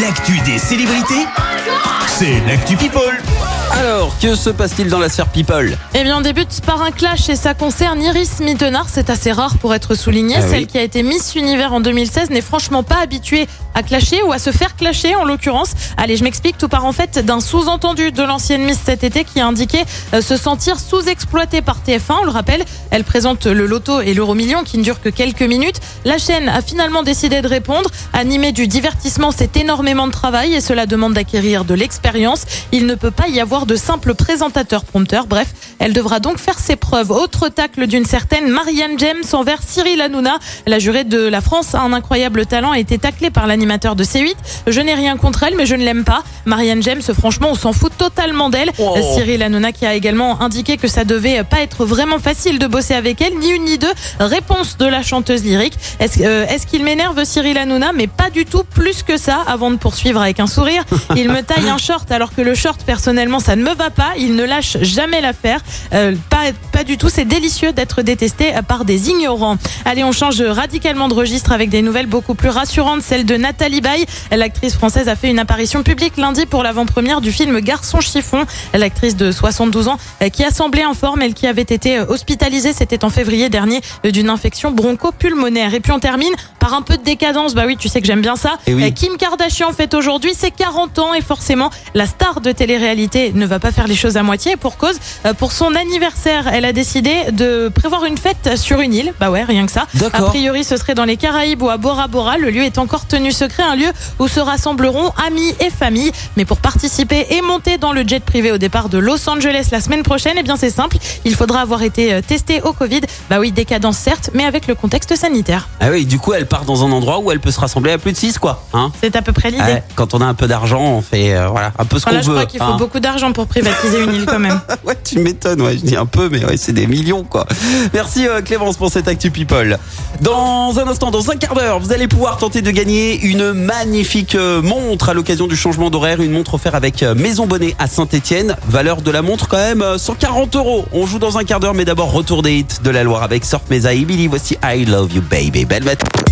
L'actu des célébrités, c'est l'actu People. Alors, que se passe-t-il dans la sphère People? Eh bien, on débute par un clash et ça concerne Iris Mittenard. C'est assez rare pour être souligné. Ah oui. Celle qui a été Miss Univers en 2016 n'est franchement pas habituée à clasher ou à se faire clasher en l'occurrence. Allez, je m'explique. Tout part en fait d'un sous-entendu de l'ancienne Miss cet été qui a indiqué euh, se sentir sous-exploitée par TF1. On le rappelle, elle présente le loto et l'euro million qui ne durent que quelques minutes. La chaîne a finalement décidé de répondre. Animer du divertissement, c'est énormément de travail et cela demande d'acquérir de l'expérience. Il ne peut pas y avoir de simple présentateur prompteur. Bref, elle devra donc faire ses preuves. Autre tacle d'une certaine Marianne James envers Cyril Hanouna. La jurée de la France a un incroyable talent a été taclée par l'animateur de C8. Je n'ai rien contre elle, mais je ne l'aime pas. Marianne James, franchement, on s'en fout totalement d'elle. Oh. Cyril Hanouna qui a également indiqué que ça devait pas être vraiment facile de bosser avec elle, ni une ni deux. Réponse de la chanteuse lyrique. Est-ce euh, qu'il m'énerve Cyril Hanouna? Mais pas du tout, plus que ça. Avant de poursuivre avec un sourire, il me taille un short alors que le short, personnellement, ça ne me va pas. Il ne lâche jamais l'affaire. Euh, pas, pas du tout. C'est délicieux d'être détesté par des ignorants. Allez, on change radicalement de registre avec des nouvelles beaucoup plus rassurantes. Celle de Nathalie Baye. L'actrice française a fait une apparition publique lundi pour l'avant-première du film Garçon chiffon. L'actrice de 72 ans euh, qui a semblé en forme, elle qui avait été euh, hospitalisée, c'était en février dernier, d'une infection broncho-pulmonaire. Et puis on termine par un peu de décadence. Bah oui, tu sais que j'aime bien ça. Eh oui. Kim Kardashian fête aujourd'hui ses 40 ans et forcément la star de télé-réalité ne va pas faire les choses à moitié. Pour cause, euh, pour son anniversaire, elle a décidé de prévoir une fête sur une île. Bah ouais, rien que ça. A priori, ce serait dans les Caraïbes ou à Bora Bora. Le lieu est encore tenu secret, un lieu où se rassembleront amis et familles. Mais pour participer et monter dans le jet privé au départ de Los Angeles la semaine prochaine, eh bien c'est simple. Il faudra avoir été euh, testé au Covid. Bah oui, décadence certes, mais avec le contexte sanitaire. Ah oui, du coup, elle part dans un endroit où elle peut se rassembler à plus de 6, quoi. Hein C'est à peu près l'idée. Ouais, quand on a un peu d'argent, on fait euh, voilà, un peu ce qu'on je veut. crois qu'il faut hein. beaucoup d'argent pour privatiser une île quand même. Ouais, tu m'étonnes, ouais, je dis un peu, mais ouais, c'est des millions, quoi. Merci euh, Clémence pour cette Actu People. Dans un instant, dans un quart d'heure, vous allez pouvoir tenter de gagner une magnifique euh, montre à l'occasion du changement d'horaire. Une montre offerte avec euh, Maison Bonnet à Saint-Etienne. Valeur de la montre quand même euh, 140 euros. On joue dans un quart d'heure, mais d'abord retour des hits de la Loire avec Surf Mesa et Billy. Voici I Love You Baby. Belle matinée.